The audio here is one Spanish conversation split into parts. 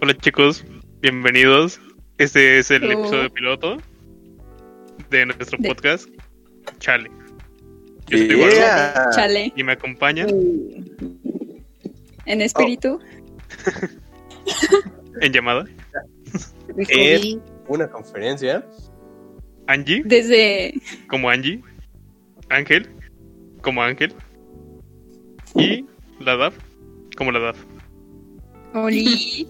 Hola chicos, bienvenidos. Este es el Oh. episodio piloto de nuestro podcast Chale. Yo soy Eduardo Yeah. Chale. y me acompañan En espíritu. en llamada Es una conferencia. Angie Desde. como Angie, Ángel como Ángel y la DAF como la DAF. Oli.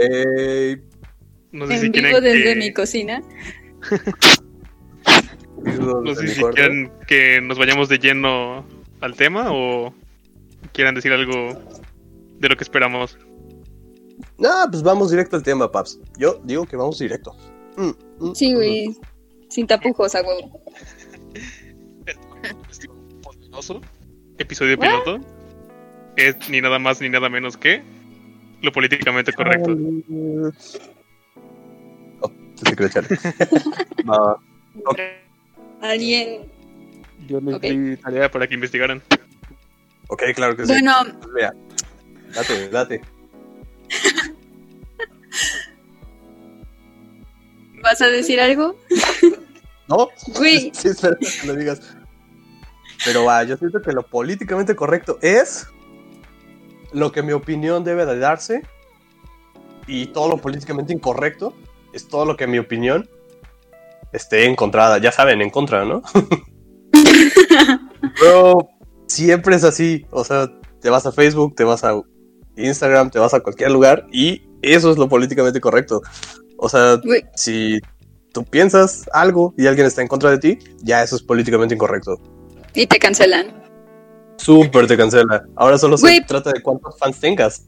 Eh, No sé si en quieren vivo desde que, mi cocina. no sé si quieren que nos vayamos de lleno al tema o quieran decir algo de lo que esperamos. No, pues vamos directo al tema, Paps. Yo digo que vamos directo. Mm, mm, Sí, mm. güey. Sin tapujos, a huevo. poderoso episodio piloto es ni nada más ni nada menos que lo políticamente correcto. Oh, chale. Va. Alguien. Yo les Ok. di tarea para que investigaran. ok, claro que sí. Bueno, Pues vea. Date, date. ¿vas a decir algo? ¿No? Güey. Sí, espera que lo digas. Pero va, yo siento que lo políticamente correcto es lo que mi opinión debe de darse y todo lo políticamente incorrecto es todo lo que mi opinión esté encontrada. Ya saben, en contra, ¿no? Pero siempre es así. O sea, te vas a Facebook, te vas a Instagram, te vas a cualquier lugar y eso es lo políticamente correcto. O sea, si tú piensas algo y alguien está en contra de ti, ya eso es políticamente incorrecto. Y te cancelan. Súper te cancela. Ahora solo se trata de cuántos fans tengas.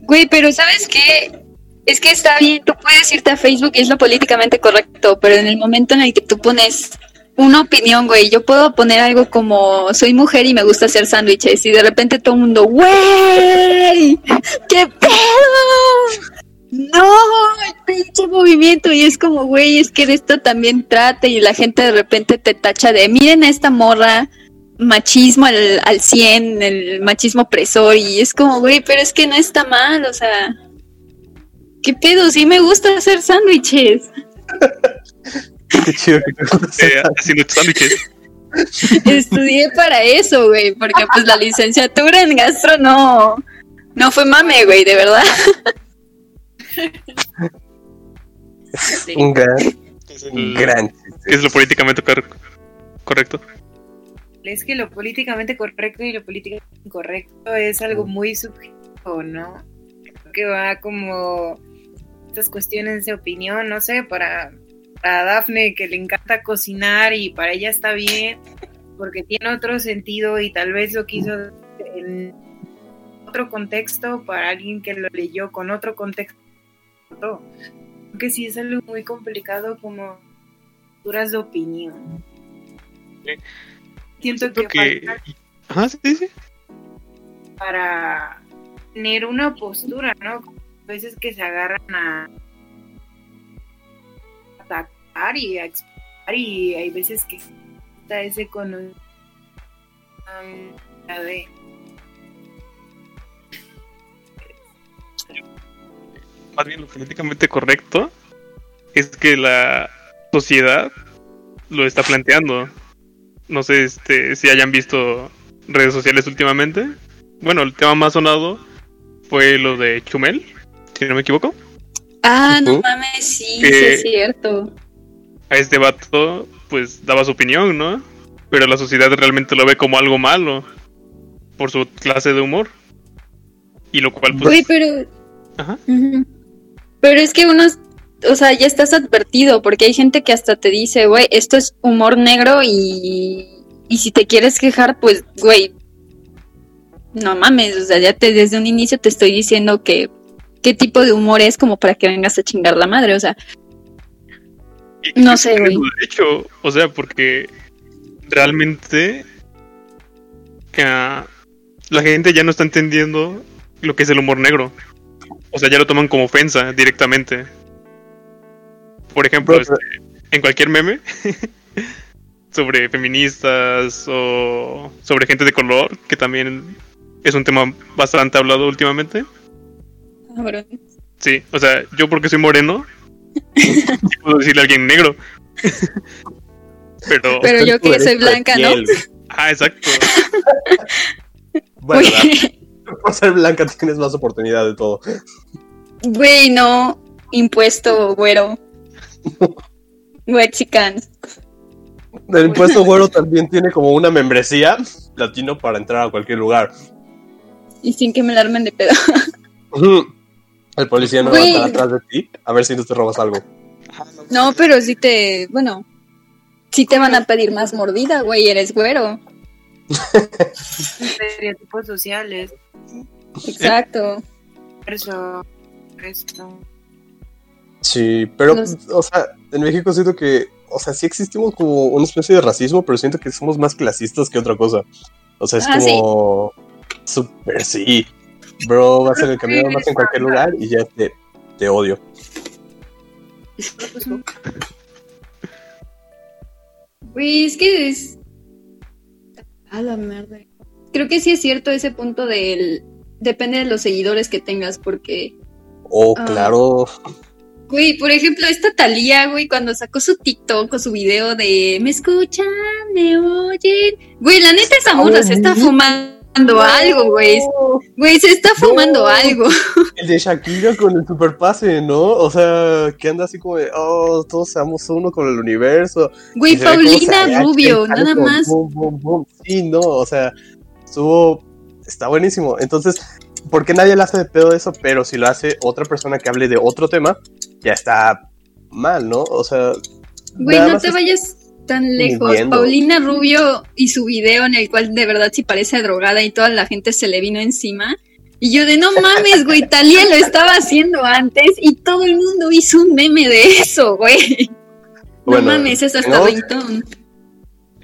Güey, pero ¿sabes qué? Es que está bien, tú puedes irte a Facebook y es lo políticamente correcto, pero en el momento en el que tú pones una opinión, güey, yo puedo poner algo como soy mujer y me gusta hacer sándwiches y de repente todo el mundo, güey, ¿qué pedo? No, el pinche movimiento y es como, güey, es que de esto también trata y la gente de repente te tacha de, miren a esta morra, machismo al, al 100, el machismo opresor y es como, güey, pero es que no está mal, o sea, ¿qué pedo? Sí me gusta hacer sándwiches. Qué chido que te gusta Eh, haciendo sándwiches. Estudié para eso, güey, porque pues la licenciatura en gastro no, no fue mame, güey, de verdad. Un gran, Es un el- gran ¿Qué chiste. es lo políticamente cor- correcto? Es que lo políticamente correcto y lo políticamente incorrecto es algo muy subjetivo, ¿no? Que va como estas cuestiones de opinión, no sé, para, para Dafne que le encanta cocinar y para ella está bien, porque tiene otro sentido y tal vez lo quiso en otro contexto para alguien que lo leyó con otro contexto. Que sí es algo muy complicado como duras de opinión. Sí. Siento, Siento que, que... falta Ajá, sí, sí. para tener una postura, ¿no? A veces que se agarran a atacar y a explicar y hay veces que está ese con un- um, de Más bien lo políticamente correcto es que la sociedad lo está planteando. No sé este, si hayan visto redes sociales últimamente. Bueno, el tema más sonado fue lo de Chumel, si no me equivoco. Ah, no mames, sí, Que- sí es cierto. A este vato, pues daba su opinión, ¿no? Pero la sociedad realmente lo ve como algo malo por su clase de humor. Y lo cual, pues. Güey, pero... Ajá. Pero es que unos... O sea, ya estás advertido, porque hay gente que hasta te dice, güey, esto es humor negro y... Y si te quieres quejar, pues, güey, no mames, o sea, ya te, desde un inicio te estoy diciendo que qué tipo de humor es como para que vengas a chingar la madre, o sea, No sé, güey. su derecho, o sea, porque realmente la gente ya no está entendiendo lo que es el humor negro. O sea, ya lo toman como ofensa directamente. Por ejemplo, este, en cualquier meme sobre feministas o sobre gente de color, que también es un tema bastante hablado últimamente. cabrón. Sí, o sea, yo porque soy moreno, sí puedo decirle a alguien negro. Pero, Pero yo que soy blanca, ¿no? ah, exacto. Bueno, por ser blanca tienes más oportunidad de todo. Güey, no. Impuesto, güero. Wexican. El impuesto güero también tiene como una membresía latino para entrar a cualquier lugar. Y sin que me la armen de pedo. El policía no va a estar atrás de ti a ver si no te robas algo. No, pero sí te. Bueno. Sí te van a pedir más mordida, güey. Eres güero. Estereotipos sociales. Exacto. Eso. Esto. Sí, pero, o sea, en México siento que, o sea, sí existimos como una especie de racismo, pero siento que somos más clasistas que otra cosa. O sea, es Ah, sí. como, súper sí. Bro, vas en el camino más en cualquier lugar y ya te, te odio. Güey, es que es. A la mierda. Creo que sí es cierto ese punto del. Depende de los seguidores que tengas, porque. Oh, Ah. claro. Güey, por ejemplo, esta Talía, güey, cuando sacó su TikTok o su video de ¿Me escuchan? ¿Me oyen? Güey, la neta esa morra se está fumando algo, güey. Güey, se está fumando No. algo. El de Shakira con el superpase, ¿no? O sea, que anda así como de, oh, todos seamos uno con el universo. Güey, Paulina Rubio, nada más. bum. Sí, no, o sea, estuvo. Está buenísimo. Entonces, ¿por qué nadie le hace de pedo eso? Pero si lo hace otra persona que hable de otro tema, ya está mal, ¿no? O sea. Güey, no te vayas tan lejos. Paulina Rubio y su video en el cual de verdad sí parece drogada y toda la gente se le vino encima. Y yo de no mames, güey, Talía lo estaba haciendo antes y todo el mundo hizo un meme de eso, güey. No mames, es hasta no. ringtone.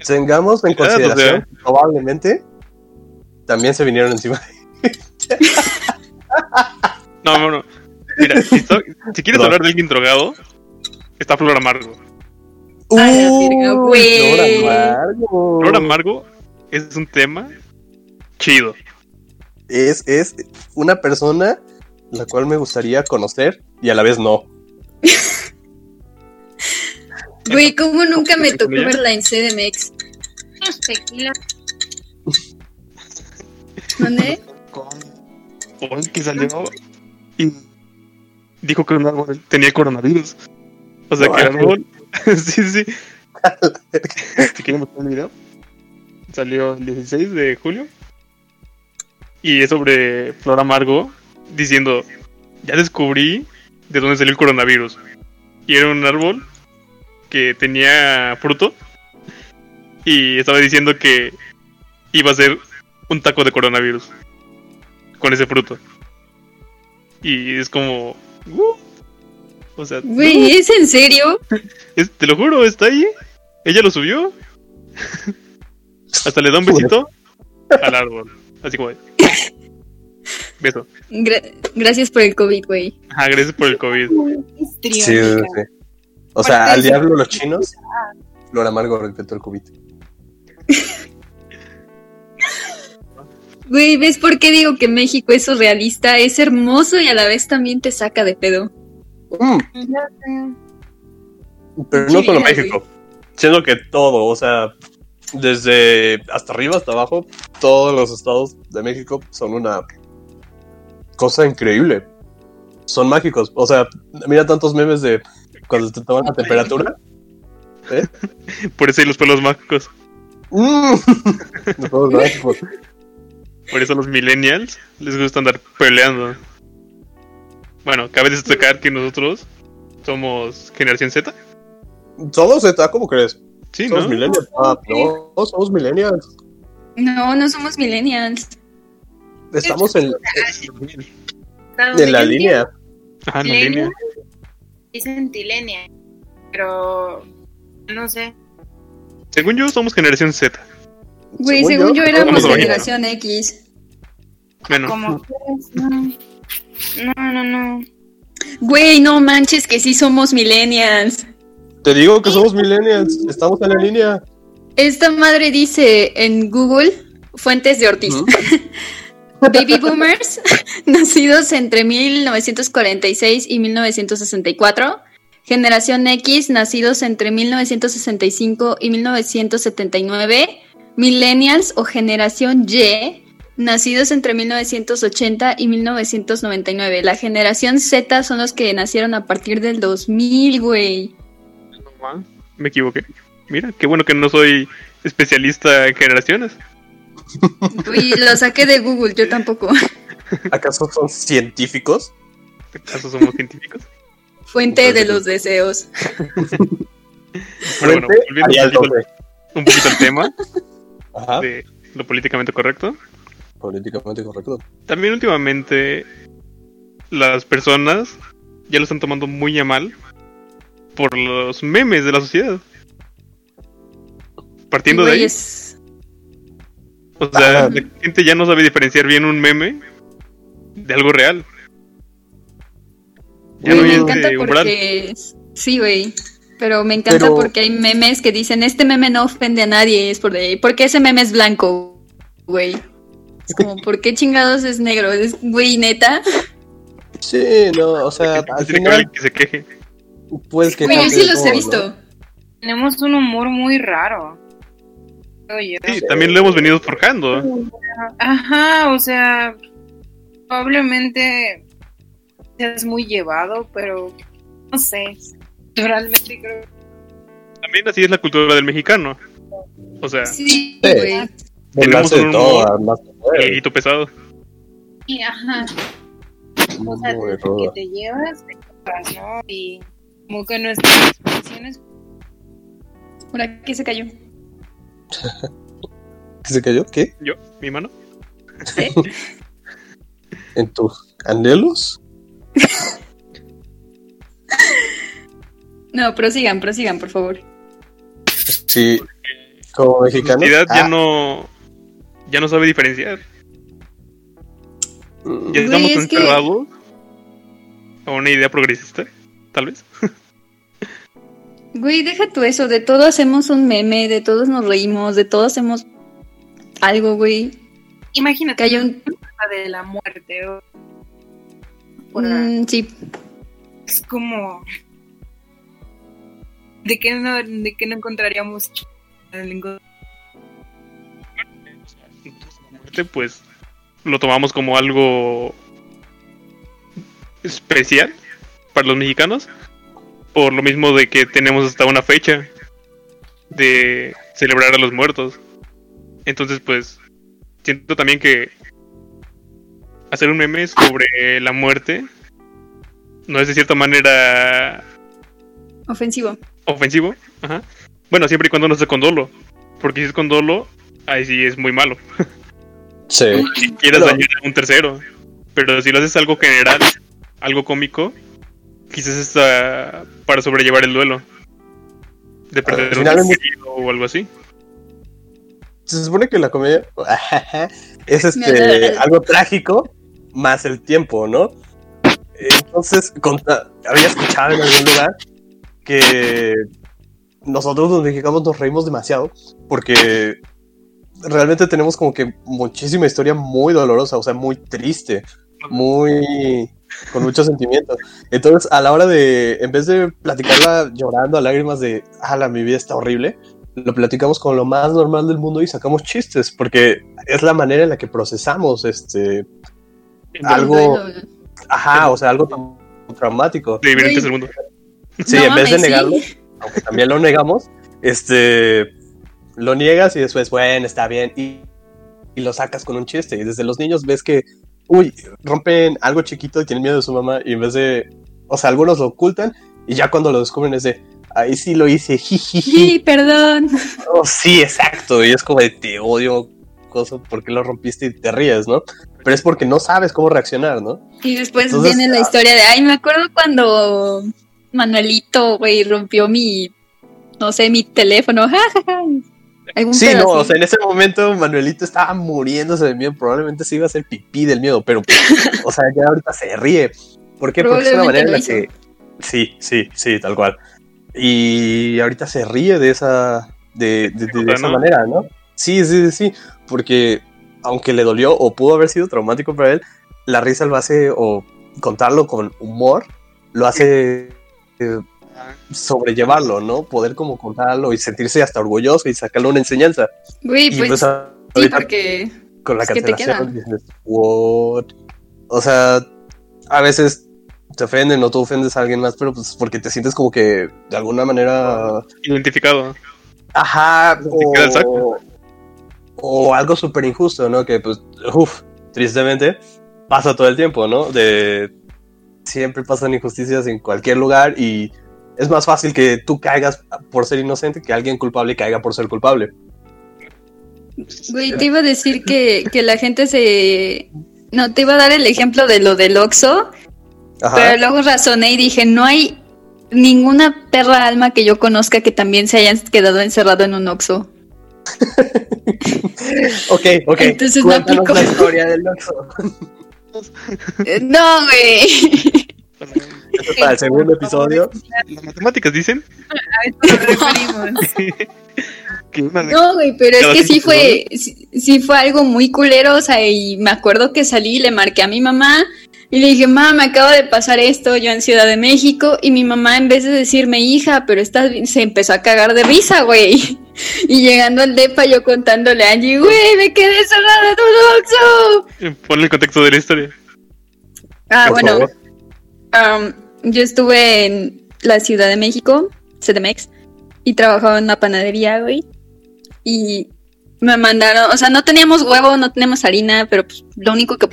Tengamos en consideración, probablemente también se vinieron encima. No, no, no. Mira, si, so- si quieres hablar de alguien drogado, está Flor Amargo. Güey. Flor Amargo. Flor Amargo es un tema chido. es, es una persona la cual me gustaría conocer y a la vez no. Güey, ¿cómo nunca me tocó verla en CDMX? Tequila. ¿Dónde? Con que salió y dijo que un árbol tenía coronavirus. O sea No, que el árbol. sí, sí. si quieren buscar el video, salió el 16 de julio. Y es sobre Flor Amargo diciendo: Ya descubrí de dónde salió el coronavirus. Y era un árbol que tenía fruto. Y estaba diciendo que iba a ser un taco de coronavirus con ese fruto. Y es como. Uh, o sea, Güey, ¿es en serio? es- te lo juro, está ahí. Ella lo subió. Hasta le da un besito al árbol. Así como. Beso. Gra- gracias por el COVID, güey. Ajá, gracias por el COVID. Sí, sí, sí. O sea, al diablo los chinos, Flor Amargo respetó el COVID. Güey, ¿ves por qué digo que México es surrealista? Es hermoso y a la vez también te saca de pedo. Mm, pero no solo. México, siendo que todo, o sea, desde hasta arriba hasta abajo, todos los estados de México son una cosa increíble. Son mágicos. O sea, mira tantos memes de cuando te toman la temperatura. Por eso hay los pueblos mágicos. Mm, de todos mágicos. Por eso a los millennials les gusta andar peleando. Bueno, cabe destacar que nosotros somos generación Z. Solo Z, ¿cómo crees? Sí, somos ¿no? millennials. Ah, no, somos millennials. No, no somos millennials. Estamos en, en la línea. Ajá, en la línea. Dicen tilenia. Pero. No sé. Según yo, somos generación Z. Güey, Según según yo, yo, éramos somos generación X. Bueno, Como no. No, no. Güey, no manches que sí somos millennials. Te digo que somos millennials. Estamos en la línea. Esta madre dice en Google, fuentes de Ortiz. Baby boomers, nacidos entre 1946 y 1964. Generación X, nacidos entre 1965 y 1979. Millennials o generación Y, nacidos entre 1980 y 1999. La generación Z son los que nacieron a partir del 2000, güey. Me equivoqué. Mira, qué bueno que no soy especialista en generaciones. Uy, lo saqué de Google, yo tampoco. ¿Acaso son científicos? ¿Acaso somos científicos? Fuente de los deseos. Bueno, bueno, volviendo al un poquito, doble. un poquito al tema Ajá. de lo políticamente correcto. Políticamente correcto. También últimamente las personas ya lo están tomando muy a mal por los memes de la sociedad. Partiendo de ahí, es- o sea, Ah. la gente ya no sabe diferenciar bien un meme de algo real. Ya Güey, no me encanta porque... Sí, güey. Pero me encanta Pero- porque hay memes que dicen, este meme no ofende a nadie, es por de... porque ese meme es blanco, güey. Es como, ¿por qué chingados es negro? Es, güey, neta. Sí, no, o sea, al Tiene que haber final alguien que se queje. puedes que Güey, yo sí los he visto. Tenemos un humor muy raro. Oye, Sí, también lo hemos venido forjando. Ajá, o sea, probablemente seas muy llevado, pero no sé. Realmente creo También así es la cultura del mexicano. O sea, Sí, Sí. De un todo, humor puede. viejito pesado. que, ajá, o sea, que te llevas, te llevas, ¿no? Y como que nuestras expresiones Por aquí se cayó. ¿Qué se cayó? ¿Qué? Yo, mi mano. ¿Eh? ¿En tus anhelos? No, prosigan, prosigan, por favor. Sí, como La mexicano. sociedad ya ah, no ya no sabe diferenciar. Ya Güey, estamos es que- encerrados a una idea progresista, tal vez. Güey, deja tú eso, de todo hacemos un meme, de todos nos reímos, de todo hacemos algo, güey. Imagínate Que haya un... de la muerte. o- Mm, sí, Es como. ¿De qué no, de qué no encontraríamos Pues lo tomamos como algo especial para los mexicanos. Por lo mismo de que tenemos hasta una fecha de celebrar a los muertos. Entonces, pues, siento también que hacer un meme sobre la muerte no es de cierta manera ofensivo. ofensivo. Ajá. Bueno, siempre y cuando no sea con dolo. Porque si es con dolo, ahí sí es muy malo. Sí. Si quieres Pero- dañar a un tercero. Pero si lo haces algo general, algo cómico, quizás es ah, para sobrellevar el duelo. De perder un finalmente- ser querido o algo así. Se supone que la comedia es este algo trágico más el tiempo, ¿no? Entonces, había escuchado en algún lugar que nosotros los mexicanos nos reímos demasiado porque realmente tenemos como que muchísima historia muy dolorosa, o sea, muy triste, muy con mucho sentimiento. Entonces, a la hora de, en vez de platicarla llorando a lágrimas de, ala, mi vida está horrible, lo platicamos con lo más normal del mundo y sacamos chistes, porque es la manera en la que procesamos este, algo, ajá, o sea, algo tan traumático. De diferentes Güey. del mundo. Sí, no en vez de sí. negarlo, aunque también lo negamos, este, lo niegas y después, bueno, está bien, y, y lo sacas con un chiste. Y desde los niños ves que, uy, rompen algo chiquito y tienen miedo de su mamá, y en vez de, o sea, algunos lo ocultan, y ya cuando lo descubren es de, ahí sí lo hice, jijiji. Sí, perdón. Oh, sí, exacto, y es como de, te odio, cosa, ¿por qué lo rompiste y te ríes, no? Pero es porque no sabes cómo reaccionar, ¿no? Y después Entonces, viene la ah. historia de, ay, me acuerdo cuando Manuelito, güey, rompió mi, no sé, mi teléfono. Sí, pedo no, o sea, en ese momento Manuelito estaba muriéndose de miedo, probablemente se iba a hacer pipí del miedo, pero, o sea, ya ahorita se ríe. ¿Por qué? Porque es una manera en la que... Sí, sí, sí, tal cual. Y ahorita se ríe de esa, de, de- esa manera, ¿no? Sí, sí, sí, sí, porque aunque le dolió o pudo haber sido traumático para él, la risa lo hace, o contarlo con humor, lo hace eh, sobrellevarlo, ¿no? Poder como contarlo y sentirse hasta orgulloso y sacarle una enseñanza. Güey, Y pues, pues sí, porque... con la cancelación dices, "What?". O sea, a veces te ofenden o tú ofendes a alguien más, pero pues porque te sientes como que de alguna manera Identificado. Ajá, o, o algo súper injusto, ¿no? Que pues, uff, tristemente pasa todo el tiempo, ¿no? De siempre pasan injusticias en cualquier lugar y es más fácil que tú caigas por ser inocente que alguien culpable caiga por ser culpable. Güey, te iba a decir que, que la gente se... No, te iba a dar el ejemplo de lo del Oxxo, Ajá. pero luego razoné y dije, no hay ninguna perra alma que yo conozca que también se hayan quedado encerrado en un Oxxo. Ok, ok. Entonces no Cuéntanos aplicó. la historia del Oxxo. No, güey. Para el segundo episodio. Las matemáticas dicen A esto nos de No, güey, pero es que sí fue, sí, sí fue algo muy culero, o sea, y me acuerdo que salí y le marqué a mi mamá y le dije, mamá, me acaba de pasar esto, yo en Ciudad de México, y mi mamá en vez de decirme, hija, pero estás bien", se empezó a cagar de risa, güey. Y llegando al depa yo contándole a Angie, güey, me quedé un Oxxo". Eh, Ponle el contexto de la historia. Ah, Por bueno, favor. Yo estuve en la Ciudad de México, CDMX, y trabajaba en una panadería, güey. Y me mandaron, o sea, no teníamos huevo, no teníamos harina, pero pues, lo único que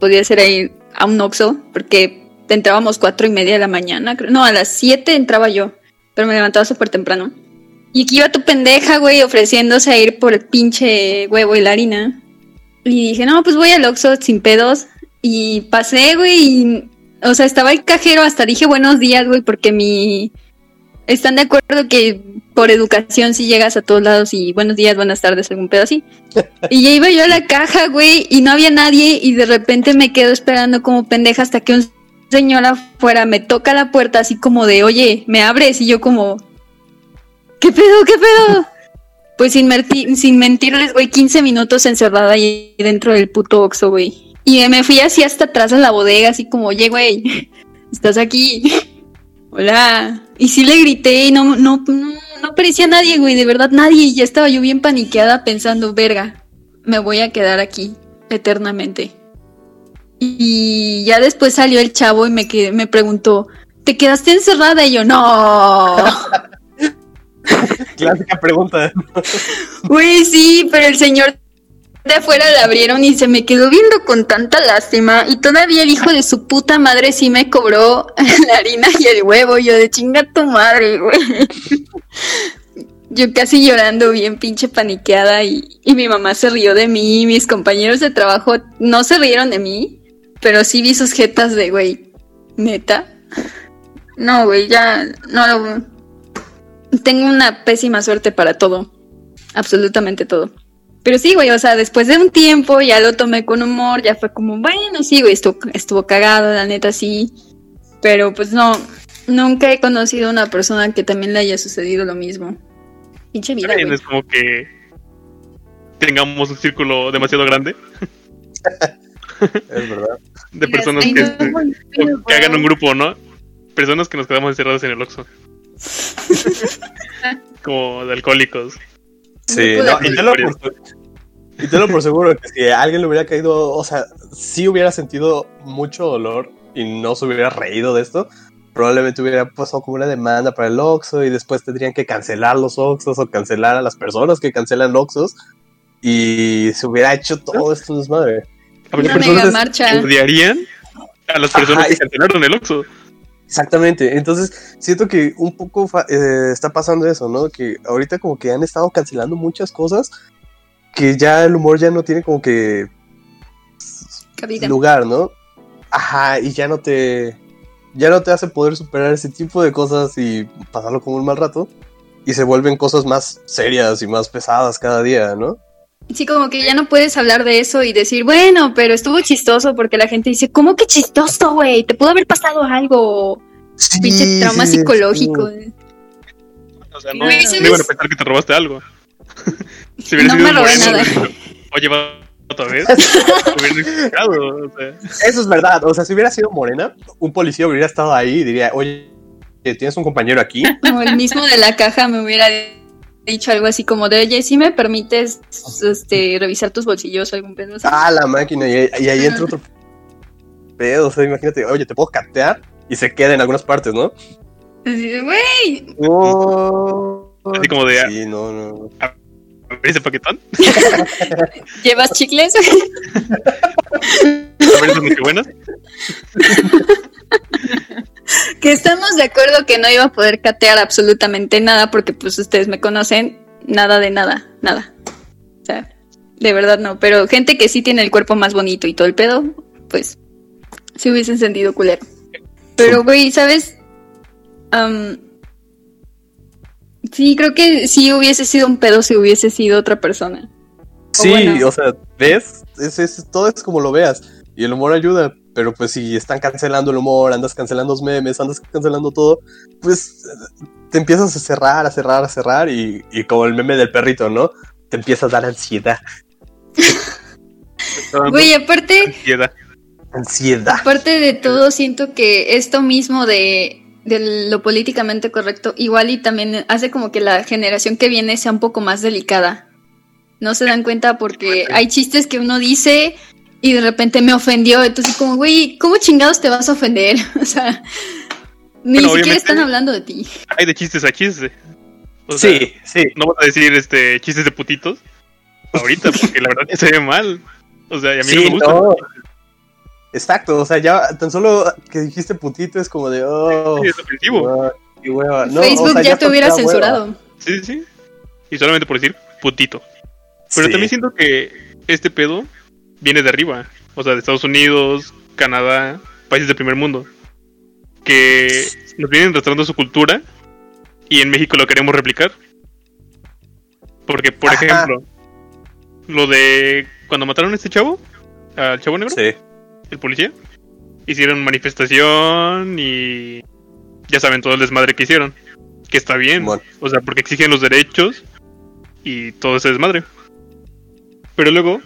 podía hacer ir a un Oxxo, porque entrábamos cuatro y media de la mañana, creo- no, a las siete entraba yo, pero me levantaba súper temprano. Y aquí iba tu pendeja, güey, ofreciéndose a ir por el pinche huevo y la harina. Y dije, no, pues voy al Oxxo sin pedos. Y pasé, güey, y, o sea, estaba el cajero, hasta dije buenos días, güey, porque mi... Están de acuerdo que por educación si llegas a todos lados y buenos días, buenas tardes, algún pedo así. Y ya iba yo a la caja, güey, y no había nadie y de repente me quedo esperando como pendeja hasta que un señor afuera me toca la puerta así como de, oye, ¿me abres? Y yo como, ¿qué pedo, qué pedo? Pues sin, sin mentirles, güey, 15 minutos encerrada ahí dentro del puto Oxxo, güey. Y me fui así hasta atrás a la bodega, así como, oye, güey, estás aquí. Hola. Y sí le grité y no, no, no, no aparecía nadie, güey, de verdad nadie. Y ya estaba yo bien paniqueada pensando, verga, me voy a quedar aquí eternamente. Y ya después salió el chavo y me, quedé- me preguntó, ¿te quedaste encerrada? Y yo, no. Clásica pregunta. Güey, sí, pero el señor de afuera la abrieron y se me quedó viendo con tanta lástima. Y todavía el hijo de su puta madre sí me cobró la harina y el huevo. Yo de chinga tu madre, güey. Yo casi llorando, bien pinche paniqueada. Y, y mi mamá se rió de mí. Mis compañeros de trabajo no se rieron de mí. Pero sí vi sus jetas de, güey, neta. No, güey, ya no lo. Tengo una pésima suerte para todo. Absolutamente todo. Pero sí, güey, o sea, después de un tiempo ya lo tomé con humor, ya fue como, bueno, sí, güey, estuvo, estuvo cagado, la neta sí. Pero pues no, nunca he conocido a una persona que también le haya sucedido lo mismo. Pinche vida, También güey. es como que tengamos un círculo demasiado grande Es verdad. de personas que, no, no, no, que hagan un grupo, ¿no? Personas que nos quedamos encerrados en el Oxxo. como de alcohólicos. Sí, no, y tenlo por, y tenlo por seguro que si a alguien le hubiera caído, o sea, sí hubiera sentido mucho dolor y no se hubiera reído de esto, probablemente hubiera pasado como una demanda para el Oxxo y después tendrían que cancelar los Oxxos o cancelar a las personas que cancelan Oxxos y se hubiera hecho todo esto desmadre. Una personas mega marcha. odiarían a las personas Ajá, que cancelaron el Oxxo. Exactamente, entonces siento que un poco eh, está pasando eso, ¿no? Que ahorita como que han estado cancelando muchas cosas que ya el humor ya no tiene como que Cabida. lugar, ¿no? Ajá, y ya no te ya no te hace poder superar ese tipo de cosas y pasarlo como un mal rato y se vuelven cosas más serias y más pesadas cada día, ¿no? Sí, como que ya no puedes hablar de eso y decir, bueno, pero estuvo chistoso porque la gente dice, ¿cómo que chistoso, güey? Te pudo haber pasado algo. Pinche trauma sí, psicológico. sí. O sea, no, Güey, no iban a pensar que te robaste algo. si No me robé nada. güey, O llevabas otra vez, o sea, Eso es verdad. O sea, si hubiera sido morena, un policía hubiera estado ahí y diría, oye, ¿tienes un compañero aquí? Como el mismo de la caja me hubiera dicho algo así como de, oye, si me permites este, revisar tus bolsillos o algún pedo así. Ah, la máquina. Y, y ahí entra otro pedo. O sea, imagínate, oye, ¿te puedo catear? Y se queda en algunas partes, ¿no? Güey, Oh. Así como de- Sí, no, no. ¿abrir ese paquetón? ¿llevas chicles? ¿Abrir esas nochebuenas? que estamos de acuerdo que no iba a poder catear absolutamente nada porque pues ustedes me conocen, nada de nada, nada. O sea, de verdad no, pero gente que sí tiene el cuerpo más bonito y todo el pedo, pues sí hubiesen sentido culero. Pero güey, ¿sabes? Am, sí, creo que sí hubiese sido un pedo si hubiese sido otra persona. Sí, bueno. o sea, ¿ves? Es, es- todo es como lo veas. Y el humor ayuda. Pero pues si están cancelando el humor, andas cancelando los memes, andas cancelando todo, pues te empiezas a cerrar, a cerrar, a cerrar. Y, y como el meme del perrito, ¿no? Te empieza a dar ansiedad. Güey, aparte, Ansiedad. Ansiedad. Aparte de todo, siento que esto mismo de, de lo políticamente correcto, igual y también hace como que la generación que viene sea un poco más delicada. No se dan cuenta porque hay chistes que uno dice y de repente me ofendió. Entonces, como, güey, ¿cómo chingados te vas a ofender? O sea, ni Bueno, siquiera están hablando de ti. Hay de chistes a chistes. O sea, Sí, sí. no vas a decir este chistes de putitos ahorita, porque la verdad se ve mal. O sea, y a mí no me gusta. no. Exacto, o sea, ya tan solo que dijiste putito es como de, oh, Sí, es ofensivo. qué hueva. No, Facebook o sea, ya te hubiera hueva. censurado. Sí, sí, sí. Y solamente por decir putito. Pero Sí. también siento que este pedo viene de arriba. O sea, de Estados Unidos, Canadá, países del primer mundo. Que nos vienen arrastrando su cultura y en México lo queremos replicar. Porque, por Ajá. ejemplo, lo de cuando mataron a este chavo, al chavo negro, Sí. el policía, hicieron manifestación y ya saben todo el desmadre que hicieron. Que está bien. Bueno. O sea, porque exigen los derechos y todo ese desmadre. Pero luego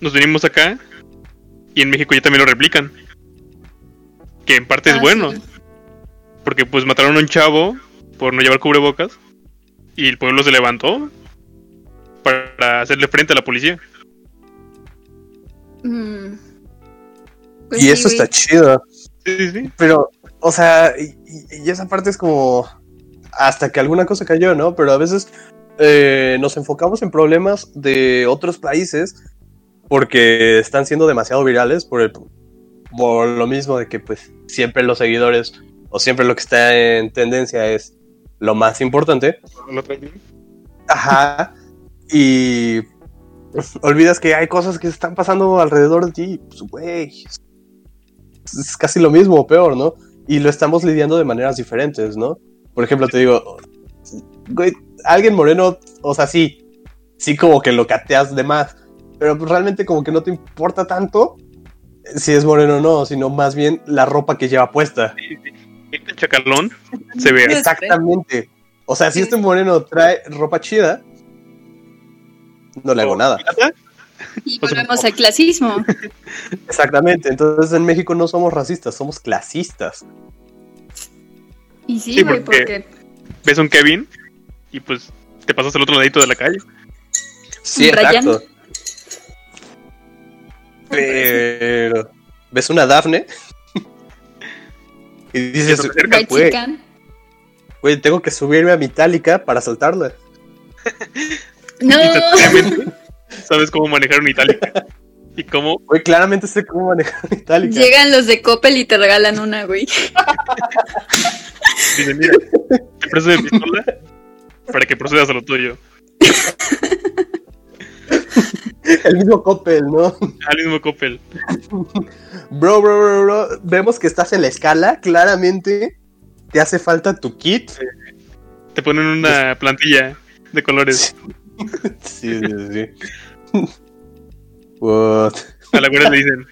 nos venimos acá y en México ya también lo replican. Que en parte es Ah, bueno. sí. Porque pues mataron a un chavo por no llevar cubrebocas y el pueblo se levantó para hacerle frente a la policía. Mm. Pues Y sí, eso güey. está chido. Sí, sí, sí. Pero, o sea, y esa parte es como hasta que alguna cosa cayó, ¿no? Pero a veces eh, nos enfocamos en problemas de otros países porque están siendo demasiado virales por, el, por lo mismo de que pues siempre los seguidores o siempre lo que está en tendencia es lo más importante. Lo. Ajá. Y olvidas que hay cosas que están pasando alrededor de ti. Pues, güey. Es es casi lo mismo o peor, ¿no? Y lo estamos lidiando de maneras diferentes, ¿no? Por ejemplo, te digo, güey, alguien moreno, o sea, sí, sí como que lo cateas de más, pero pues realmente como que no te importa tanto si es moreno o no, sino más bien la ropa que lleva puesta. Este chacalón se ve. Pues, Exactamente. O sea, si este moreno trae ropa chida, no le hago nada. Y volvemos al clasismo. Exactamente. Entonces en México no somos racistas, somos clasistas. Y sí, Sí, güey, porque- porque ves un Kevin y pues te pasas al otro ladito de la calle. Sí, Ryan. Pero ves una Dafne y dices, güey, Chicken. güey, tengo que subirme a Metallica para saltarla. No, sabes cómo manejar un itálica. Y cómo Güey, claramente sé cómo manejar Metallica. llegan los de Coppel y te regalan una, güey. dicen, mira, te presto de pistola para que procedas a lo tuyo. El mismo Coppel, ¿no? Al mismo Coppel. Bro, bro, bro, bro, vemos que estás en la escala, claramente te hace falta tu kit. Te ponen una plantilla de colores. Sí, sí, sí. What? A la güera le dicen,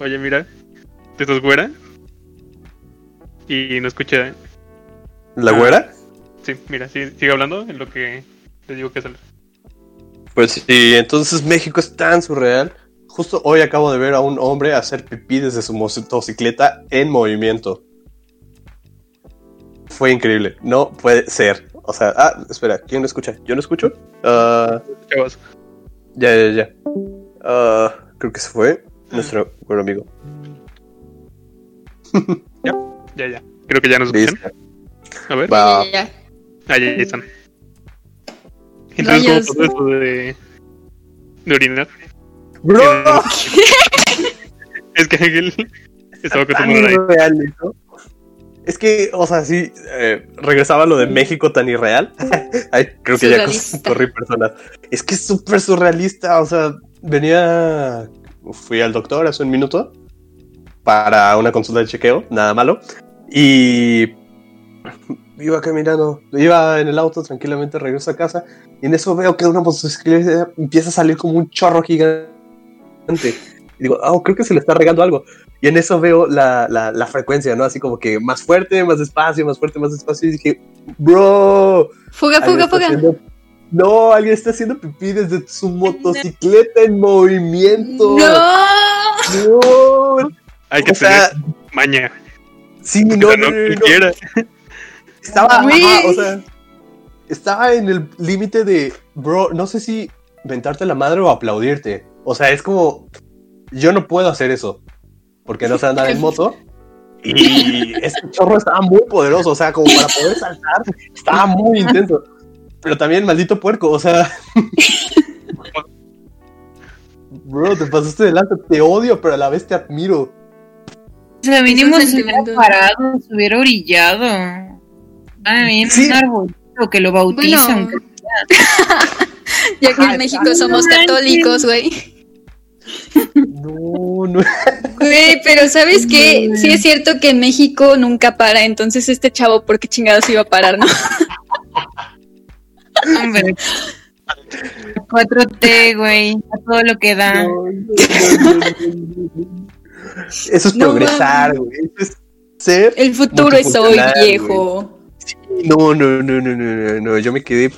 oye, mira, ¿te estás güera? Y no escucha. ¿La Ah. güera? Sí, mira, sí, sigue hablando en lo que le digo que es el... Pues sí, entonces México es tan surreal justo hoy acabo de ver a un hombre hacer pipí desde su motocicleta en movimiento. Fue increíble. No puede ser. O sea, ah, espera, ¿quién lo escucha? ¿Yo lo escucho? Ah, Chavos. ya, ya, ya. Ah, creo que se fue nuestro buen amigo. Ya, ya. Creo que ya nos escuchan. A ver. Va. Ya, ya, ya. Ah, ya, ya están. Entonces. ¿cómo pasó eso de, de orinar? Bro, Es que Ángel estaba tan acostumbrado ahí. irreal eso. Es que, o sea, sí, eh, regresaba lo de México tan irreal. Ay, creo que ya corrí personas. Es que es súper surrealista. O sea, venía. Fui al doctor hace un minuto para una consulta de chequeo, nada malo. Y iba caminando, iba en el auto tranquilamente, regreso a casa. Y en eso veo que una motocicleta empieza a salir como un chorro gigante. Y digo, ah, creo que se le está regando algo. Y en eso veo la, la, la frecuencia, ¿no? Así como que más fuerte, más despacio, más fuerte, más despacio. Y dije, bro. Fuga, fuga, fuga. haciendo- No, alguien está haciendo pipí desde su motocicleta en movimiento. No. No. Hay que O sea, tener maña. sí, no, no, no, no, no. Estaba, ajá, o sea, estaba en el límite de, bro, no sé si ventarte la madre o aplaudirte. O sea, es como, yo no puedo hacer eso, porque no sé andar en moto. Y este chorro estaba muy poderoso, o sea, como para poder saltar, estaba muy intenso. Pero también, maldito puerco, o sea. Bro, te pasaste delante, te odio, pero a la vez te admiro. O sea, mínimo se hubiera parado, se hubiera orillado. Ah, bien, Sí. un arbolito que lo bautizan. Bueno. Ya que en México somos católicos, güey. No, no. Güey, pero ¿sabes qué? Sí es cierto que en México nunca para, entonces este chavo, ¿por qué chingados iba a parar, no? Hombre. 4T, güey. A todo lo que da. No, no, no, no, no, no. Eso es No progresar, güey. Eso es ser. El futuro es hoy, viejo. No, no, no, no, no, no, no. Yo me quedé.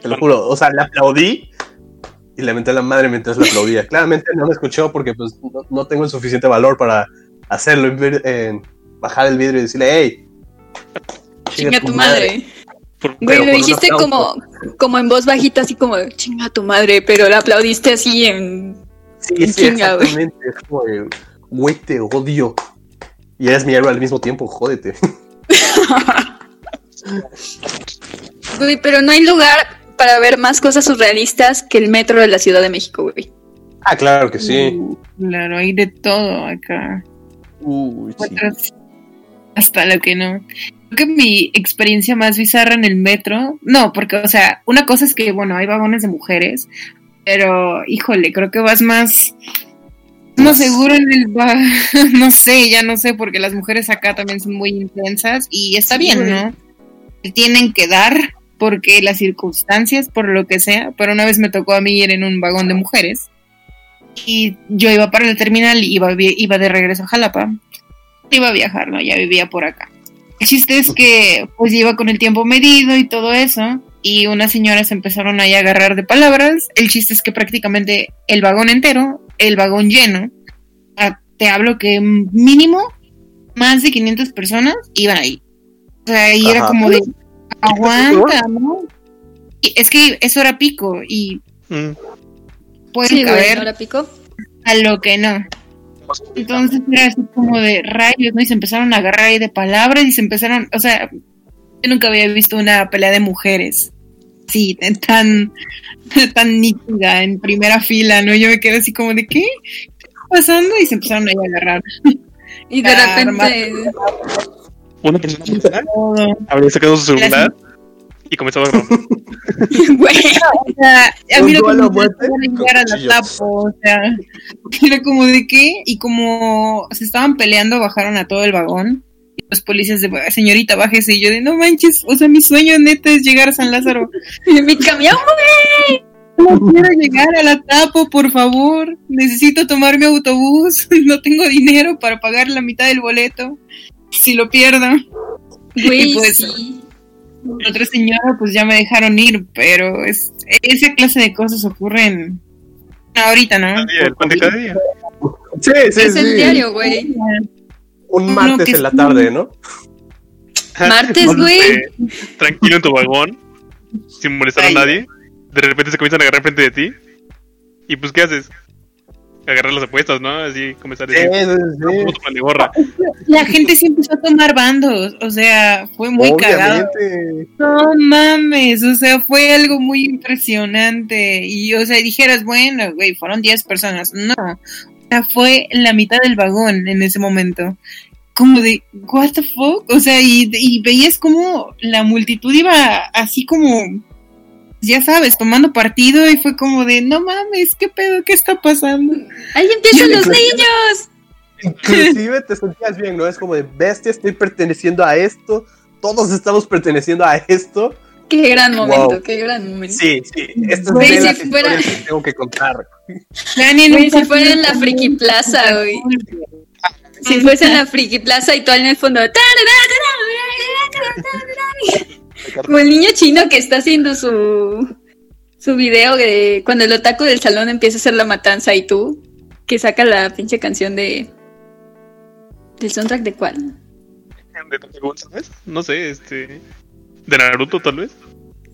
Te lo juro. O sea, le aplaudí y le menté a la madre mientras le aplaudía. Claramente no me escuchó porque pues no, no tengo el suficiente valor para hacerlo. En, ver- en bajar el vidrio y decirle, hey. Chinga tu madre. Güey, lo dijiste como, como en voz bajita, así como, chinga tu madre, pero la aplaudiste así en... Sí, En sí, chinga, güey. exactamente. Es como, de, güey, te odio. Y eres mi héroe al mismo tiempo, jódete. Güey, pero no hay lugar para ver más cosas surrealistas que el metro de la Ciudad de México, güey. Ah, claro que sí. Uh, Claro, hay de todo acá. Uy, sí. Otras- Hasta lo que no. Creo que mi experiencia más bizarra en el metro, no, porque, o sea, una cosa es que, bueno, hay vagones de mujeres, pero, híjole, creo que vas más, más seguro en el no sé, ya no sé, porque las mujeres acá también son muy intensas y está bien. ¿no? Tienen que dar porque las circunstancias, por lo que sea, pero una vez me tocó a mí ir en un vagón de mujeres y yo iba para el terminal y iba, iba de regreso a Jalapa. Iba a viajar, ¿no? Ya vivía por acá. El chiste es que pues iba con el tiempo medido y todo eso y unas señoras empezaron ahí a agarrar de palabras. El chiste es que prácticamente el vagón entero, el vagón lleno, te hablo que mínimo más de 500 personas iban ahí. O sea, y era como de aguanta, ¿no? Y es que eso era pico y Mm. pueden Sí, caber ¿ahora pico? a lo que no. Entonces era así como de rayos, ¿no? Y se empezaron a agarrar ahí de palabras y se empezaron, o sea, yo nunca había visto una pelea de mujeres. Sí, tan, tan nítida en primera fila, ¿no? Yo me quedé así como de, ¿qué? ¿Qué está pasando? Y se empezaron ahí a agarrar Y de repente... Una persona todo. habría sacado su celular y comenzaba a grabar. Güey, O sea, a mí lo que me llegar a la tapo, o sea, era como de qué, y como se estaban peleando, bajaron a todo el vagón, los policías de, señorita, bájese, y yo de, no manches, o sea, mi sueño neta es llegar a San Lázaro, mi camión, no quiero llegar a la tapo, por favor, necesito tomar mi autobús, no tengo dinero para pagar la mitad del boleto, si lo pierdo. güey, Y pues- sí. Otra señora, pues ya me dejaron ir, pero es, esa clase de cosas ocurren Ahorita, ¿no? Cada día, el pan de cada día. Sí, sí, es sí. el diario, güey. Un martes en la sí. tarde, ¿no? Martes, güey. tranquilo en tu vagón, sin molestar a nadie. De repente se comienzan a agarrar frente de ti. Y pues, ¿qué haces? Agarrar las apuestas, ¿no? Así comenzar a Sí, decir, sí, "No, sí. de gorra. La gente sí empezó a tomar bandos, o sea, fue muy cagado. Obviamente. No mames, o sea, fue algo muy impresionante. Y, o sea, dijeras, bueno, güey, fueron 10 personas. No, fue la mitad del vagón en ese momento. Como de, ¿what the fuck? O sea, y, y veías como la multitud iba así como, ya sabes, tomando partido y fue como de, no mames, ¿qué pedo? ¿Qué está pasando? Ahí empiezan los niños. Inclusive te sentías bien, ¿no? Es como de bestia, estoy perteneciendo a esto. Todos estamos perteneciendo a esto. Qué gran momento, Wow. qué gran momento. Sí, sí. Estas Güey, son si las fuera- que tengo que contar. Dani, un si fuera en la Friki Plaza, güey. Si fuese en la Friki Plaza y tú en el fondo. Como el niño chino que está haciendo su su video de cuando el otaku del salón empieza a hacer la matanza y tú que saca la pinche canción de del soundtrack de cuál? ¿De Dragon, ¿sabes? No sé, este. De Naruto, tal vez.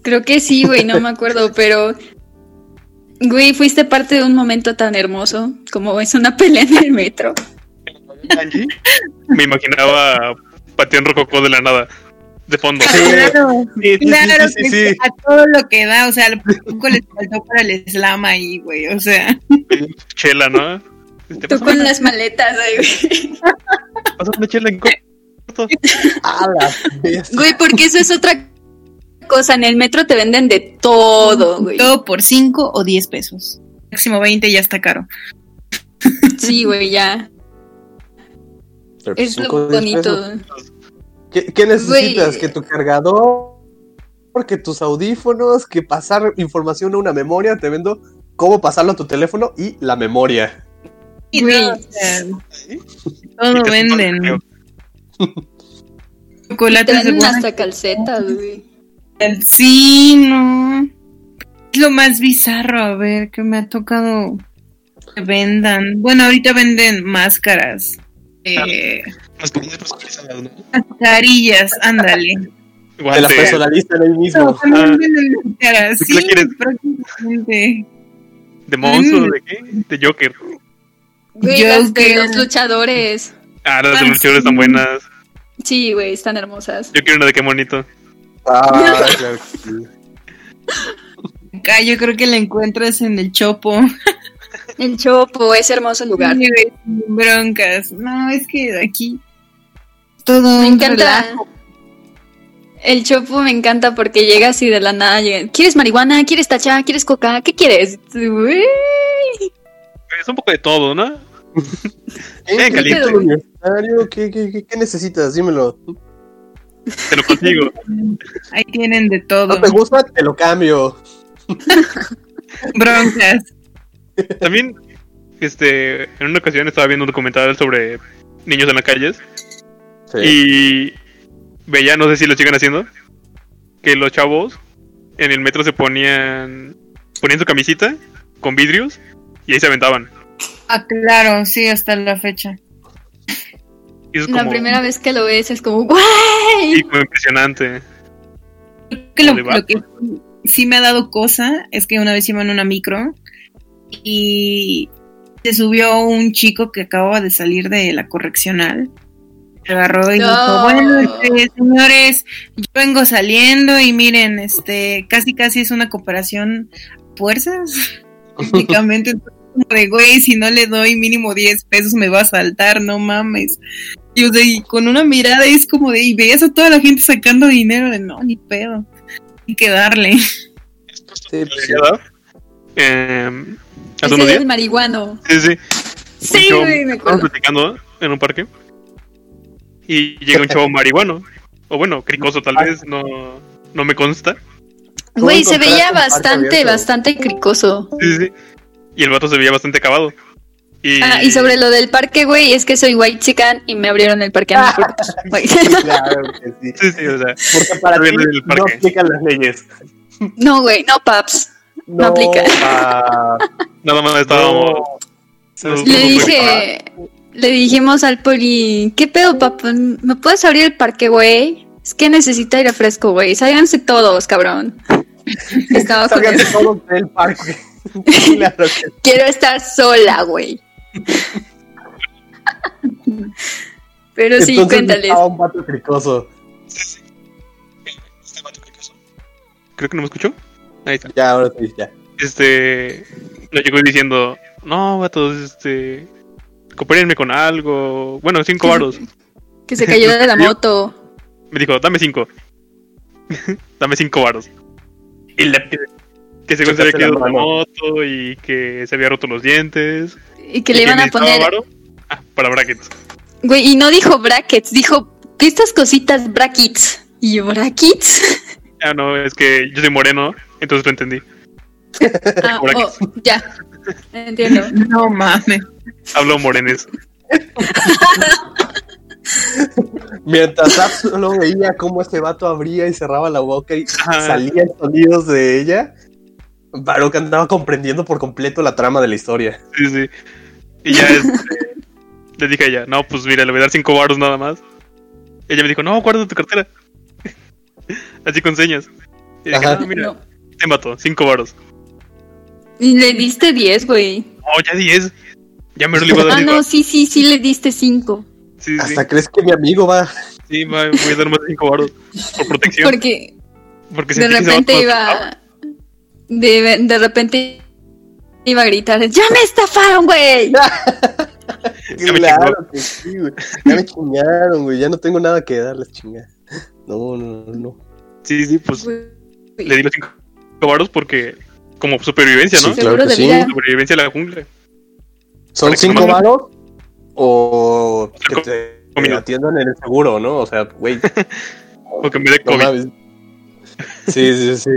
Creo que sí, güey, no me acuerdo, pero güey, fuiste parte de un momento tan hermoso como es una pelea en el metro. Me imaginaba Panteón Rococó de la nada. De fondo. Claro, Sí, claro sí, que sí, sí. a todo lo que da, o sea, poco les faltó para el slam ahí, güey, o sea. Chela, ¿no? Tú con las maletas, güey. pásame chela en corto. Güey, porque eso es otra cosa. En el metro te venden de todo, güey. Todo por 5 o 10 pesos. Máximo 20 ya está caro. Sí, güey, ya. Pero Es cinco, lo bonito. ¿Qué, qué necesitas? ¿Que tu cargador? ¿Que tus audífonos? ¿Que pasar información a una memoria? Te vendo cómo pasarlo a tu teléfono y la memoria. Y Y todo te venden. Chocolates de hasta calcetas, güey. Sí, no. Es lo más bizarro, a ver, que me ha tocado que vendan. Bueno, ahorita venden máscaras. Eh, Las comidas personalizadas, ¿no? mascarillas, ándale. Te la de- personalizan ahí mismo. Prácticamente. ¿De monstruo? Mm. ¿De qué? De Joker. Güey, las de Joker. los luchadores. Ah, las de Ah, los luchadores están buenas. Sí, güey, están hermosas. Yo quiero una de qué bonito. Ah, claro que sí. Acá yo creo que la encuentras en el Chopo. El Chopo, ese hermoso lugar. Sí, broncas. No, es que aquí todo Me encanta. relajo. El Chopo me encanta porque llega así de la nada. llega, ¿Quieres marihuana? ¿Quieres tacha? ¿Quieres coca? ¿Qué quieres? Es un poco de todo, ¿no? ¿Qué, Bien qué caliente. pedo, universitario? ¿Qué, qué, qué, qué necesitas? Dímelo. Te lo consigo. Ahí tienen de todo. ¿No te gusta? Te lo cambio. Broncas. También, este, en una ocasión estaba viendo un documental sobre niños en las calles Sí. y veía, no sé si lo sigan haciendo, que los chavos en el metro se ponían, ponían su camisita con vidrios y ahí se aventaban. Ah, claro, sí, hasta la fecha. La primera vez que lo ves es como, ¡güey! sí, como impresionante. Creo que lo, lo que sí me ha dado cosa es que una vez iba en una micro y se subió un chico que acababa de salir de la correccional. Se agarró y No. dijo, bueno, este, señores, yo vengo saliendo y miren, este, casi casi es una cooperación a fuerzas. Prácticamente, de güey, si no le doy mínimo 10 pesos me va a saltar, no mames. Y, o sea, y con una mirada es como de, y veías a toda la gente sacando dinero de no, ni pedo. Hay que darle. Sí, sí. Eh, hace unos días. marihuano. Sí, sí. Sí, Un chavo- güey, me acuerdo. platicando en un parque y llega un chavo marihuano. O bueno, cricoso tal vez, no, no me consta. Güey, ¿Cómo se veía bastante, bastante cricoso. Sí, sí. Y el vato se veía bastante acabado. Y, Ah, y sobre lo del parque, güey, es que soy white chican y me abrieron el parque a mí. Güey. Claro que sí. Sí, sí, o sea. Porque para ti no aplican las leyes. No, güey, no, paps. No aplica. pa- Nada más estábamos. ¿Sabes No? Le no, dije, le dijimos al poli, ¿qué pedo, papá? ¿Me puedes abrir el parque, güey? Es que necesita aire fresco, güey. Sálganse todos, cabrón. Estaba él. todos del parque. claro que Quiero estar sola, güey. Pero sí, Entonces cuéntales. estaba un vato cricoso. Este vato cricoso. Creo que no me escuchó. Ahí está. Ya, ahora sí, ya. Este. Lo llegó diciendo: No, vatos, este. Coopérenme con algo. Bueno, cinco varos. Que se cayó de la moto. Me dijo: Dame cinco. Dame cinco varos. Y le que se había caído de la moto y que se había roto los dientes. Y que le y iban a poner. varo, ah, para brackets. Güey, y no dijo brackets, dijo estas cositas brackets. Y yo, brackets. Ah, no, es que yo soy moreno, entonces lo entendí. Ah, oh, ya. Entiendo. No mames. Hablo morenes. Mientras solo veía cómo este vato abría y cerraba la boca y salían sonidos de ella, Baruch andaba comprendiendo por completo la trama de la historia. Sí, sí. Y ya este, le dije a ella, no, pues mira, le voy a dar cinco varos nada más. Ella me dijo, no, guarda tu cartera. Así con señas. Y dije, Ajá. no, mira, No. te mato, cinco varos. Y le diste 10, güey. Oh, ya diez. Ya me lo iba a dar Ah, diez no, sí, sí, sí le diste 5. Sí, sí, Hasta crees que mi amigo va. sí, va- voy a dar más de cinco varos. Por protección. Porque Porque de repente iba. De, de repente iba a gritar: ¡Ya me estafaron, güey! Ya me claro que sí, güey. Ya me chingaron, güey. Ya no tengo nada que darles chingar. No, no, no, no. Sí, sí, pues Güey. le di los cinco varos porque, como supervivencia, ¿no? Sí, claro que sí. vida. Supervivencia de la jungla. ¿Son cinco varos? O que te, comida. atiendan en el seguro, ¿no? O sea, güey. O que me dé COVID. Sí, sí, sí.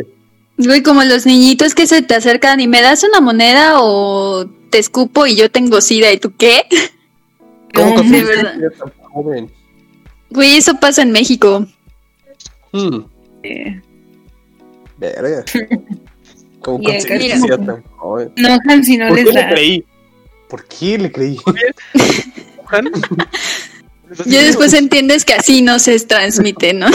Güey, como los niñitos que se te acercan y me das una moneda o te escupo y yo tengo sida. ¿Y tú qué? ¿Cómo No, conseguiste de verdad. joven? Güey, eso pasa en México. Hmm, Eh, verga. ¿Cómo Y acá conseguiste mira. ser tan joven? No, Han, si no ¿Por les qué le creí? ¿Por qué le creí? Ya después entiendes que así no se transmite, ¿no?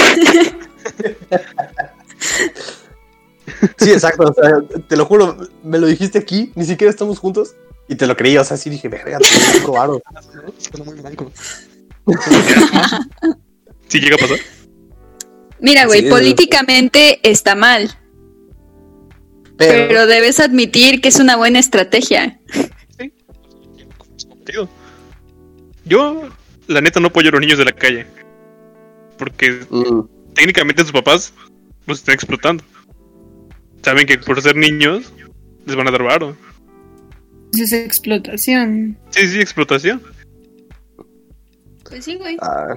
Sí, exacto. O sea, te lo juro, me lo dijiste aquí, ni siquiera estamos juntos. Y te lo creí, o sea, sí dije, verga, tengo cinco varos. Si llega a pasar. Mira, güey, Sí, es- políticamente está mal, Pero, pero debes admitir que es una buena estrategia. Tío. Yo, la neta, no apoyo a los niños de la calle. Porque Mm, técnicamente sus papás los están explotando. Saben que por ser niños les van a dar varo. Eso es explotación. Sí, sí, explotación. Pues sí, güey. ah,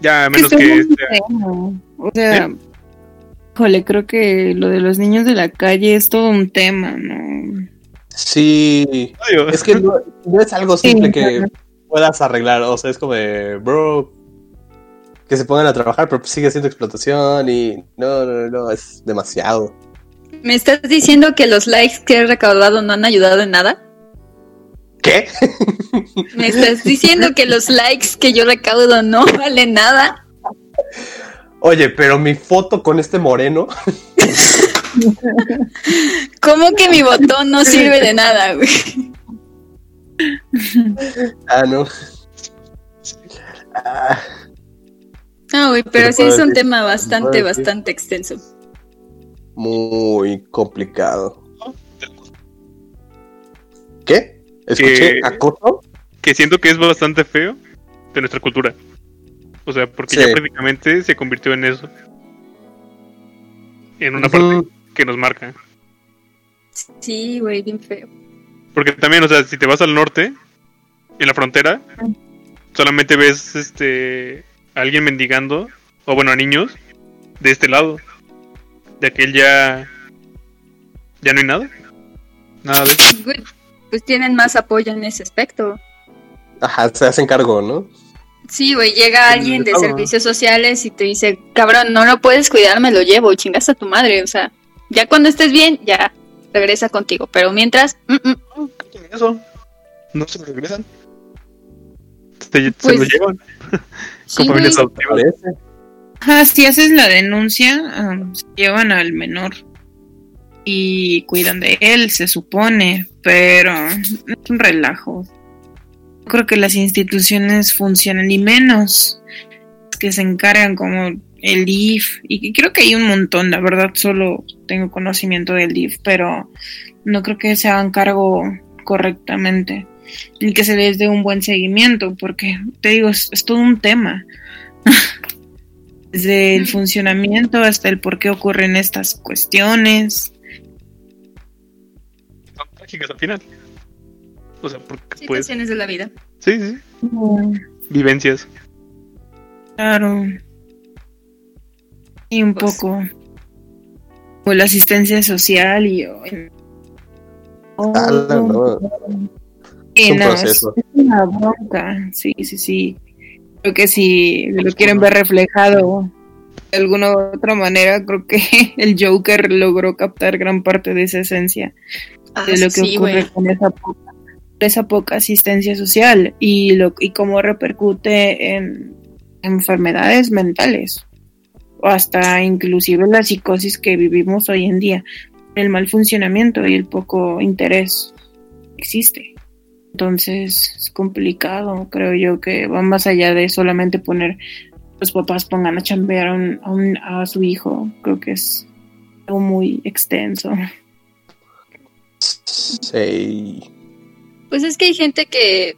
Ya, a menos Que que sea- tema. O sea, híjole, creo que lo de los niños de la calle es todo un tema, ¿no? sí. Ay, Es que no, no es algo simple Sí, que claro. puedas arreglar. O sea, es como de, bro, que se pongan a trabajar, pero sigue siendo explotación y no, no, no, no, es demasiado. ¿Me estás diciendo que los likes que he recaudado no han ayudado en nada? ¿Qué? ¿Me estás diciendo que los likes que yo recaudo no valen nada? Oye, pero mi foto con este moreno, ¿Cómo que mi botón no sirve de nada, güey? ah, no. Ah, Güey, ¿Qué pero sí es un decir? tema bastante, decir? bastante extenso. muy complicado. ¿Qué? ¿Escuché Que- acoso? que siento que es bastante feo de nuestra cultura. O sea, porque Sí. ya prácticamente se convirtió en eso. En una parte que nos marca. Sí, güey, bien feo. Porque también, o sea, si te vas al norte, en la frontera, solamente ves este a alguien mendigando, o bueno, a niños, de este lado. De aquel ya. Ya no hay nada. Nada de eso. Pues tienen más apoyo en ese aspecto. Ajá, se hacen cargo, ¿no? Sí, güey, llega alguien de servicios sociales y te dice, cabrón, no lo puedes cuidar, me lo llevo, chingas a tu madre, o sea, ya cuando estés bien, ya, regresa contigo. Pero mientras, mm, mm, Eso. No se lo regresan. Se, se Pues, lo llevan sí, güey. Ajá, si haces la denuncia, se llevan al menor y cuidan de él, se supone, pero es un relajo. Creo que las instituciones funcionen, y menos que se encargan como el DIF, y creo que hay un montón, la verdad, solo tengo conocimiento del DIF, pero no creo que se hagan cargo correctamente, ni que se les dé un buen seguimiento, porque te digo, es, es todo un tema desde el funcionamiento hasta el por qué ocurren estas cuestiones. Son trágicas al final. O sea, porque pues. Situaciones de la vida. Sí, sí. Vivencias. Claro. Y un Pues- poco. O la asistencia social y. Ah, no, no. Sí, Es un no, proceso. Es, una bronca. Sí, sí, sí. Creo que si lo quieren ver reflejado de alguna u otra manera, creo que el Joker logró captar gran parte de esa esencia. Ah, de lo que sí, ocurre con esa poca, esa poca asistencia social y lo y cómo repercute en enfermedades mentales o hasta inclusive la psicosis que vivimos hoy en día el mal funcionamiento y el poco interés existe entonces es complicado creo yo que va más allá de solamente poner los papás pongan a chambear a, un- a un- a su hijo creo que es algo muy extenso Sí. Pues es que hay gente que,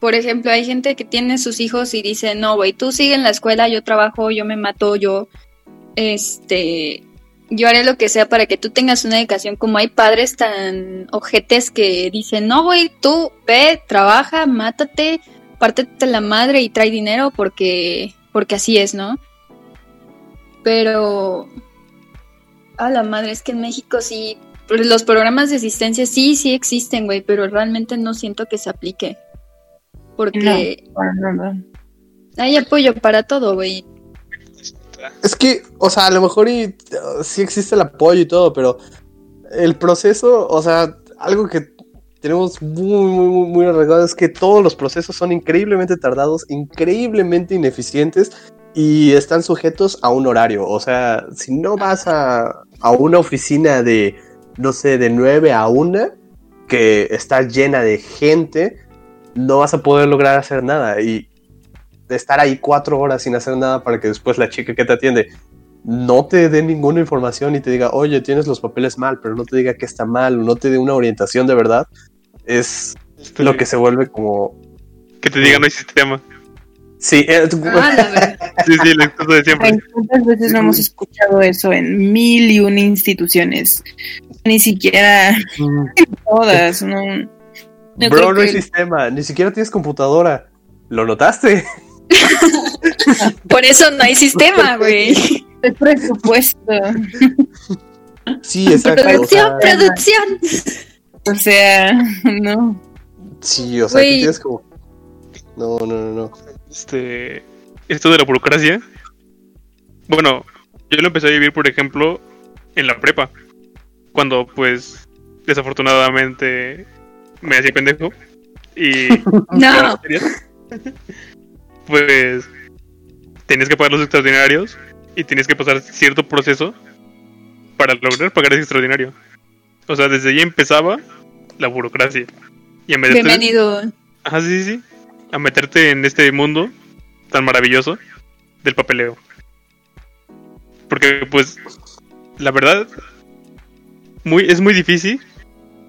por ejemplo, hay gente que tiene sus hijos y dice, no, güey, tú sigue en la escuela, yo trabajo, yo me mato, yo, este, yo haré lo que sea para que tú tengas una educación. Como hay padres tan ojetes que dicen, no, güey, tú ve, trabaja, mátate, pártete la madre y trae dinero porque, porque así es, ¿no? Pero, a la madre, es que en México sí Los programas de asistencia sí, sí existen, güey, pero realmente no siento que se aplique. Porque nada. hay apoyo para todo, güey. Es que, o sea, a lo mejor y, uh, sí existe el apoyo y todo, pero el proceso, o sea, algo que tenemos muy, muy, muy, arreglado es que todos los procesos son increíblemente tardados, increíblemente ineficientes y están sujetos a un horario. O sea, si no vas a, a una oficina de, no sé, de 9 a 1, que está llena de gente, no vas a poder lograr hacer nada. Y de estar ahí cuatro horas sin hacer nada para que después la chica que te atiende no te dé ninguna información y te diga, oye, tienes los papeles mal, pero no te diga que está mal, o no te dé una orientación de verdad, es lo que se vuelve como... que te digan no hay sistema. Sí, eh, Ah. Sí, sí, la excusa de siempre. ¿Cuántas veces no hemos escuchado eso en mil y una instituciones? Ni siquiera todas, ¿no? No bro, no hay que- sistema, ni siquiera tienes computadora. ¿Lo notaste? Por eso no hay sistema, güey. El presupuesto. Sí, exacto. o Producción, sea, producción. O sea, no. sí, o sea, que tienes como... No, no, no, no. Este, esto de la burocracia. Bueno, yo lo empecé a vivir, por ejemplo, en la prepa. Cuando, pues, desafortunadamente me hacía pendejo. Y No. Pues tenías que pagar los extraordinarios y tienes que pasar cierto proceso para lograr pagar ese extraordinario. O sea, desde ahí empezaba la burocracia. Y a meterte, Bienvenido. Ajá, sí, sí, sí. A meterte en este mundo tan maravilloso del papeleo. Porque, pues, la verdad, muy, es muy difícil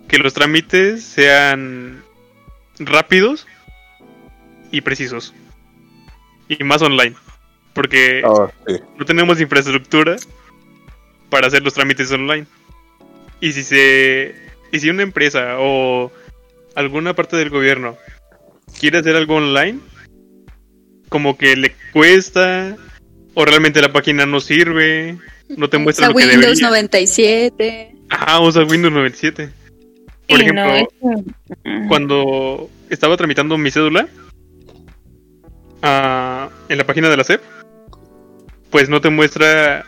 que los trámites sean rápidos y precisos. Y más online. Porque Ah, sí. no tenemos infraestructura para hacer los trámites online. Y si se y si una empresa o alguna parte del gobierno quiere hacer algo online, como que le cuesta o realmente la página no sirve, no te muestra Usa lo que Windows debería. 97. Ajá, usa Windows 97. Por Sí, ejemplo, no, cuando estaba tramitando mi cédula ah, en la página de la SEP, pues no te muestra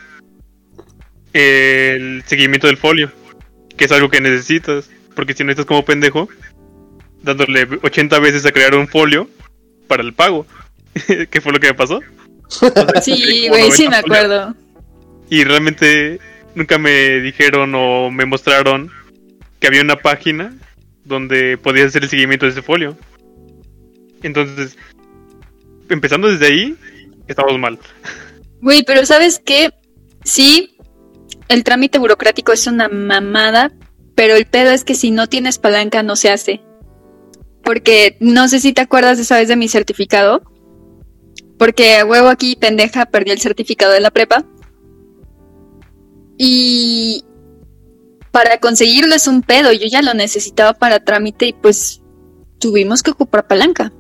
el seguimiento del folio. que es algo que necesitas, porque si no estás como pendejo, dándole 80 veces a crear un folio para el pago, que fue lo que me pasó. Sí, güey, sí me acuerdo. Y realmente nunca me dijeron o me mostraron que había una página donde podías hacer el seguimiento de ese folio. Entonces, empezando desde ahí, estamos mal. Güey, pero ¿sabes qué? Sí, el trámite burocrático es una mamada, pero el pedo es que si no tienes palanca no se hace. Porque no sé si te acuerdas de esa vez de mi certificado. Porque huevo aquí, pendeja, perdí el certificado de la prepa. Y para conseguirlo es un pedo. Yo ya lo necesitaba para trámite y pues tuvimos que ocupar palanca.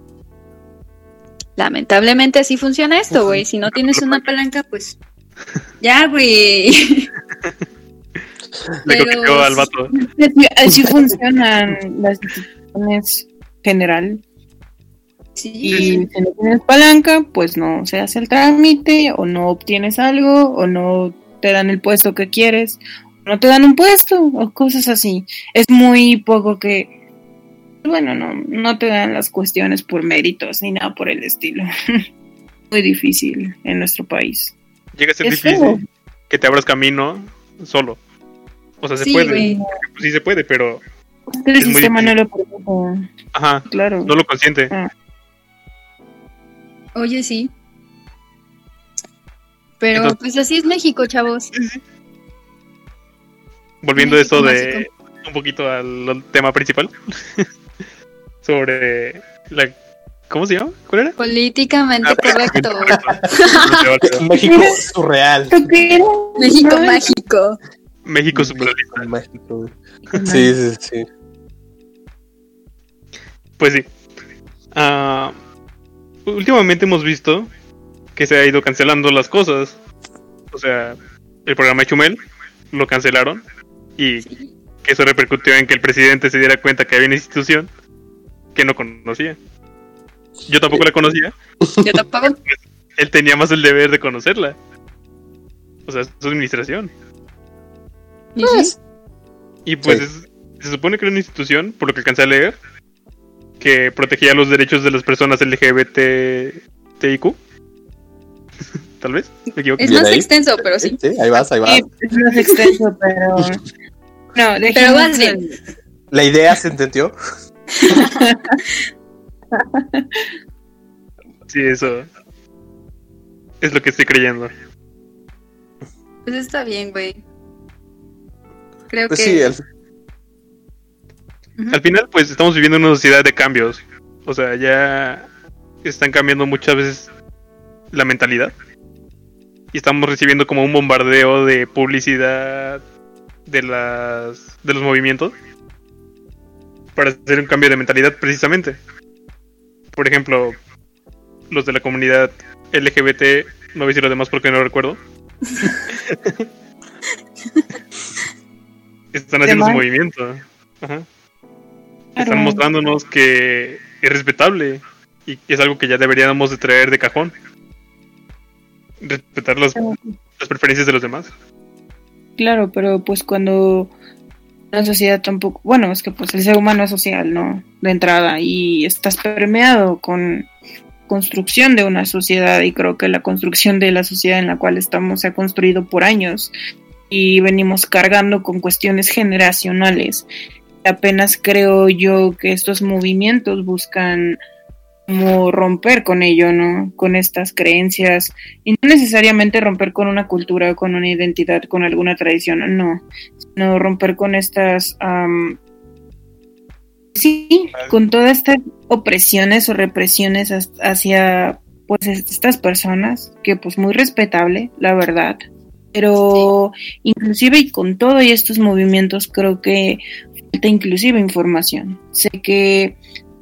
Lamentablemente así funciona esto, güey. Si no tienes una palanca, pues ya, güey. Le Pero al vato. Así, así funcionan las instituciones general. Sí, Y si no tienes palanca, pues no se hace el trámite, o no obtienes algo, o no te dan el puesto que quieres, o no te dan un puesto, o cosas así. Es muy poco que, bueno, no, no te dan las cuestiones por méritos ni nada por el estilo. muy difícil en nuestro país. Llega a ser Es difícil feo. que te abras camino solo. O sea, se Sí, puede. güey. Sí se puede, pero... El Es muy sistema no difícil. lo permite, Ajá, claro. no lo consiente. Oye, sí. Pero Entonces- pues así es México, chavos. Volviendo a eso de un poquito al, al tema principal. Sobre la... ¿Cómo se llama? ¿Cuál era? Políticamente Ah, correcto. México surreal. México mágico. México surrealista. México. Sí, sí, sí. Pues sí. Ah, últimamente hemos visto que se ha ido cancelando las cosas. O sea, el programa de Chumel lo cancelaron y que eso repercutió en que el presidente se diera cuenta que había una institución que no conocía. Yo tampoco la conocía. Yo tampoco. Él tenía más el deber de conocerla. O sea, su administración. Y sí, Y pues Sí. es- se supone que era una institución, por lo que alcancé a leer, que protegía los derechos de las personas LGBTIQ. Tal vez, me equivoco. Es más extenso, pero sí. Sí, ahí vas, ahí vas. Sí, es más extenso, pero. No, Pero vas bien. La idea se entendió. Sí, eso es lo que estoy creyendo. Pues está bien, güey. Creo Pues que. sí, el- Ujú. Al final, pues estamos viviendo una sociedad de cambios. O sea, ya están cambiando muchas veces la mentalidad. Y estamos recibiendo como un bombardeo de publicidad de las de los movimientos para hacer un cambio de mentalidad precisamente. Por ejemplo, los de la comunidad LGBT, no voy a decir lo demás porque no lo recuerdo. Están haciendo su movimiento. Ajá. Están mostrándonos que es respetable y que es algo que ya deberíamos de traer de cajón. Respetar las, las preferencias de los demás. Claro, pero pues cuando la sociedad tampoco, bueno, es que pues el ser humano es social, ¿no? De entrada, y estás permeado con construcción de una sociedad y creo que la construcción de la sociedad en la cual estamos se ha construido por años y venimos cargando con cuestiones generacionales. Apenas creo yo que estos movimientos buscan como romper con ello, ¿no? Con estas creencias y no necesariamente romper con una cultura, con una identidad, con alguna tradición, no, sino romper con estas, sí, con todas estas opresiones o represiones hacia pues estas personas, que pues muy respetable, la verdad, pero inclusive y con todo y estos movimientos creo que falta inclusive información. Sé que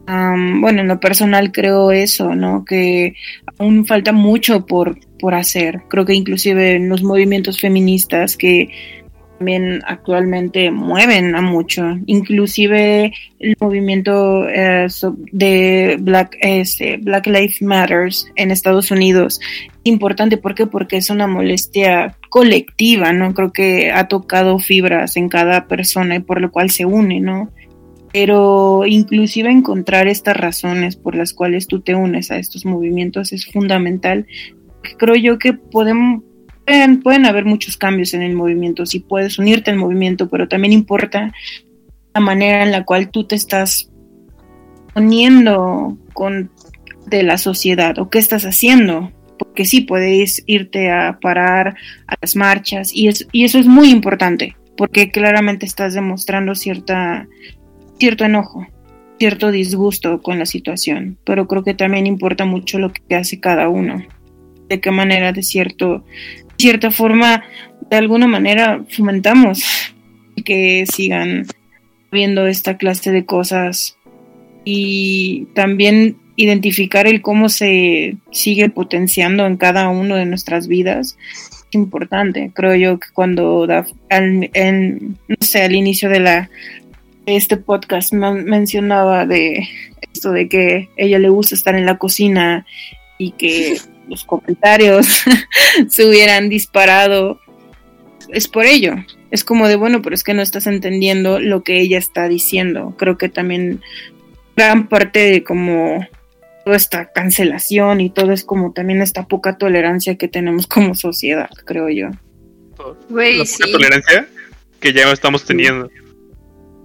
Am, bueno, en lo personal creo eso, ¿no? Que aún falta mucho por, por hacer. Creo que inclusive en los movimientos feministas que también actualmente mueven a mucho, inclusive el movimiento eh, de Black, este, Black Lives Matters en Estados Unidos. Importante, ¿por qué? Porque es una molestia colectiva, ¿no? Creo que ha tocado fibras en cada persona y por lo cual se une, ¿no? Pero inclusive encontrar estas razones por las cuales tú te unes a estos movimientos es fundamental. Creo yo que podemos, pueden, pueden haber muchos cambios en el movimiento, si puedes unirte al movimiento, pero también importa la manera en la cual tú te estás poniendo con de la sociedad o qué estás haciendo, porque sí puedes irte a parar a las marchas y, es, y eso es muy importante, porque claramente estás demostrando cierta, cierto enojo, cierto disgusto con la situación, pero creo que también importa mucho lo que hace cada uno, de qué manera de cierto cierta forma, de alguna manera, fomentamos que sigan viendo esta clase de cosas y también identificar el cómo se sigue potenciando en cada uno de nuestras vidas es importante. Creo yo que cuando al, no sé, al inicio de la este podcast men mencionaba de esto de que ella le gusta estar en la cocina y que los comentarios se hubieran disparado, es por ello. Es como de, bueno, pero es que no estás entendiendo lo que ella está diciendo. Creo que también gran parte de como toda esta cancelación y todo es como también esta poca tolerancia que tenemos como sociedad, creo yo. Wey, la sí. poca tolerancia que ya estamos teniendo.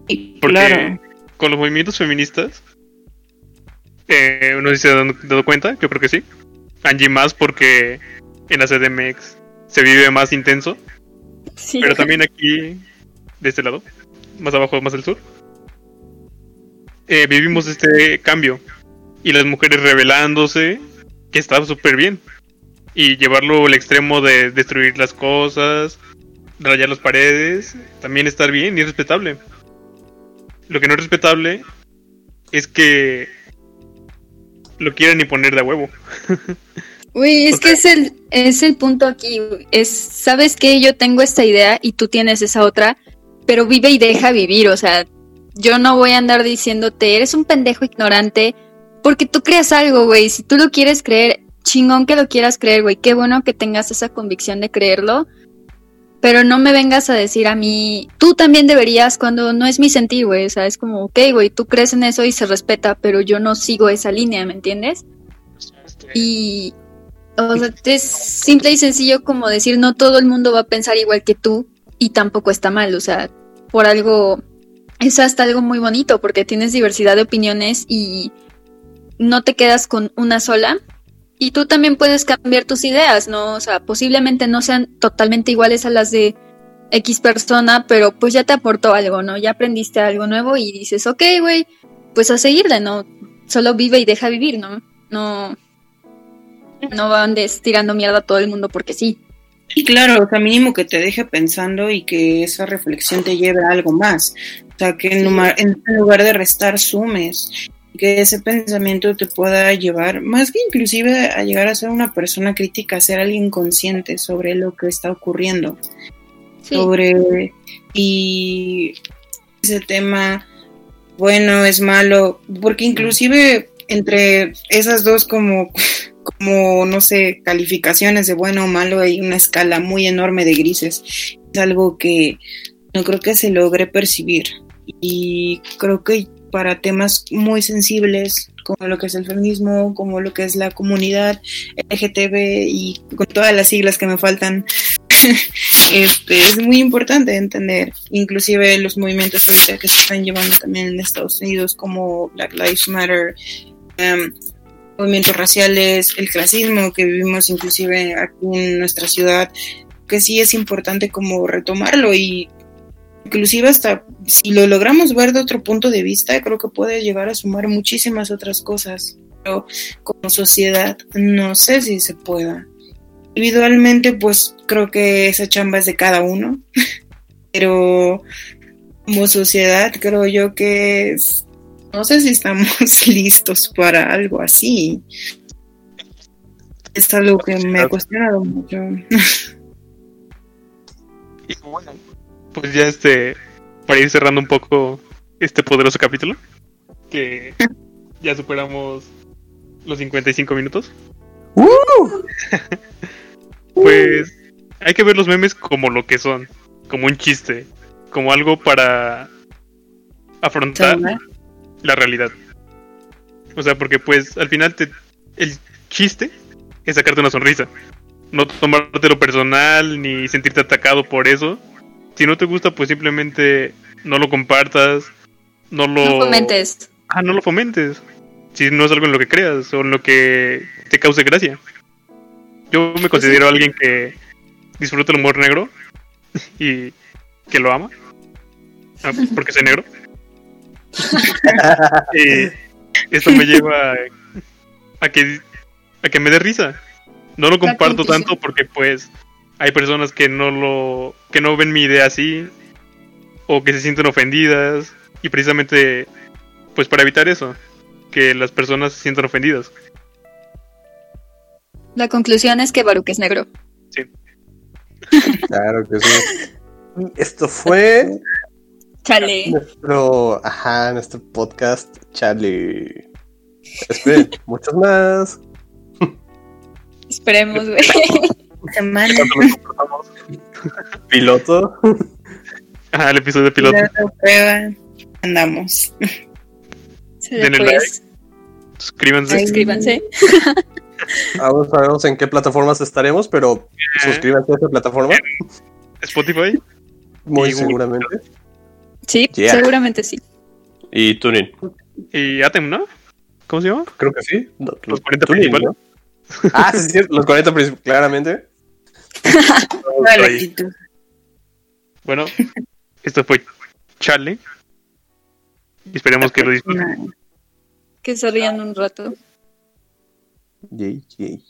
Porque claro, con los movimientos feministas, eh, no sé si se han dado cuenta, yo creo que sí. Angie más porque en la CDMX se vive más intenso, Sí. pero también aquí, de este lado, más abajo, más al sur, eh, vivimos este cambio. Y las mujeres rebelándose, que está súper bien. Y llevarlo al extremo de destruir las cosas, rayar las paredes, también estar bien y es respetable. Lo que no es respetable es que lo quieran imponer de a huevo. Uy, es que es el, es el punto aquí. Es, sabes que yo tengo esta idea y tú tienes esa otra, pero vive y deja vivir. O sea, yo no voy a andar diciéndote, eres un pendejo ignorante, porque tú creas algo, güey. Si tú lo quieres creer, chingón que lo quieras creer, güey. Qué bueno que tengas esa convicción de creerlo. Pero no me vengas a decir a mí, tú también deberías cuando no es mi sentir, güey. O sea, es como, ok, güey, tú crees en eso y se respeta, pero yo no sigo esa línea, ¿me entiendes? Y, o sea, es simple y sencillo como decir, no todo el mundo va a pensar igual que tú y tampoco está mal, o sea, por algo, es hasta algo muy bonito porque tienes diversidad de opiniones y no te quedas con una sola. Y tú también puedes cambiar tus ideas, ¿no? O sea, posiblemente no sean totalmente iguales a las de X persona, pero pues ya te aportó algo, ¿no? Ya aprendiste algo nuevo y dices, ok, güey, pues a seguirle, ¿no? Solo vive y deja vivir, ¿no? No, no andes tirando mierda a todo el mundo porque sí. Y claro, o sea, mínimo que te deje pensando y que esa reflexión te lleve a algo más. O sea, que en lugar, en lugar de restar, sumes. Que ese pensamiento te pueda llevar, más que inclusive a llegar a ser una persona crítica, a ser alguien consciente sobre lo que está ocurriendo. Sí. Sobre. Y ese tema, bueno, es malo. Porque inclusive entre esas dos como como, no sé, calificaciones de bueno o malo, hay una escala muy enorme de grises. Es algo que no creo que se logre percibir. Y creo que para temas muy sensibles, como lo que es el feminismo, como lo que es la comunidad LGTB y con todas las siglas que me faltan, este, es muy importante entender, inclusive los movimientos ahorita que se están llevando también en Estados Unidos, como Black Lives Matter, um, movimientos raciales, el clasismo que vivimos inclusive aquí en nuestra ciudad, que sí es importante como retomarlo y inclusive hasta si lo logramos ver de otro punto de vista, creo que puede llegar a sumar muchísimas otras cosas, pero como sociedad no sé si se pueda. Individualmente pues creo que esa chamba es de cada uno, pero como sociedad creo yo que es no sé si estamos listos para algo así. Es algo que me ha cuestionado mucho. Y bueno, pues ya este, para ir cerrando un poco este poderoso capítulo, que ya superamos los 55 minutos, ¡Uh! pues hay que ver los memes como lo que son, como un chiste, como algo para afrontar la realidad. O sea, porque pues al final te, el chiste es sacarte una sonrisa. No tomártelo personal ni sentirte atacado por eso. Si no te gusta, pues simplemente no lo compartas. No lo... No comentes. Ah, no lo fomentes. Si no es algo en lo que creas o en lo que te cause gracia. Yo me considero alguien que disfruta el humor negro y que lo ama. Ah, porque soy negro. y esto me lleva a, a que a que me dé risa. No lo comparto tanto porque pues hay personas que no lo que no ven mi idea así o que se sienten ofendidas y precisamente pues para evitar eso, que las personas se sientan ofendidas. La conclusión es que Baruch es negro. Claro que sí. Esto fue Chale. nuestro, ajá, nuestro podcast, Charlie. Esperen, muchos más. Esperemos, güey. Semana. Piloto. Ah, el episodio de piloto. piloto, prueba. Andamos. Denle Pues, Suscríbanse. suscríbanse. Aún no sabemos en qué plataformas estaremos, pero suscríbanse a esta plataforma. Spotify. Muy Google. seguramente. Sí, Yeah. seguramente sí. Y Tuning. Y Atem, ¿no? ¿Cómo se llama? Creo que sí. No, Los 40 Tuning, principales. ¿no? Ah, sí, sí, los 40 principales, claramente. Bueno, esto fue Charlie. Y esperemos que lo disfruten. Que se rían un rato. Yay, yay.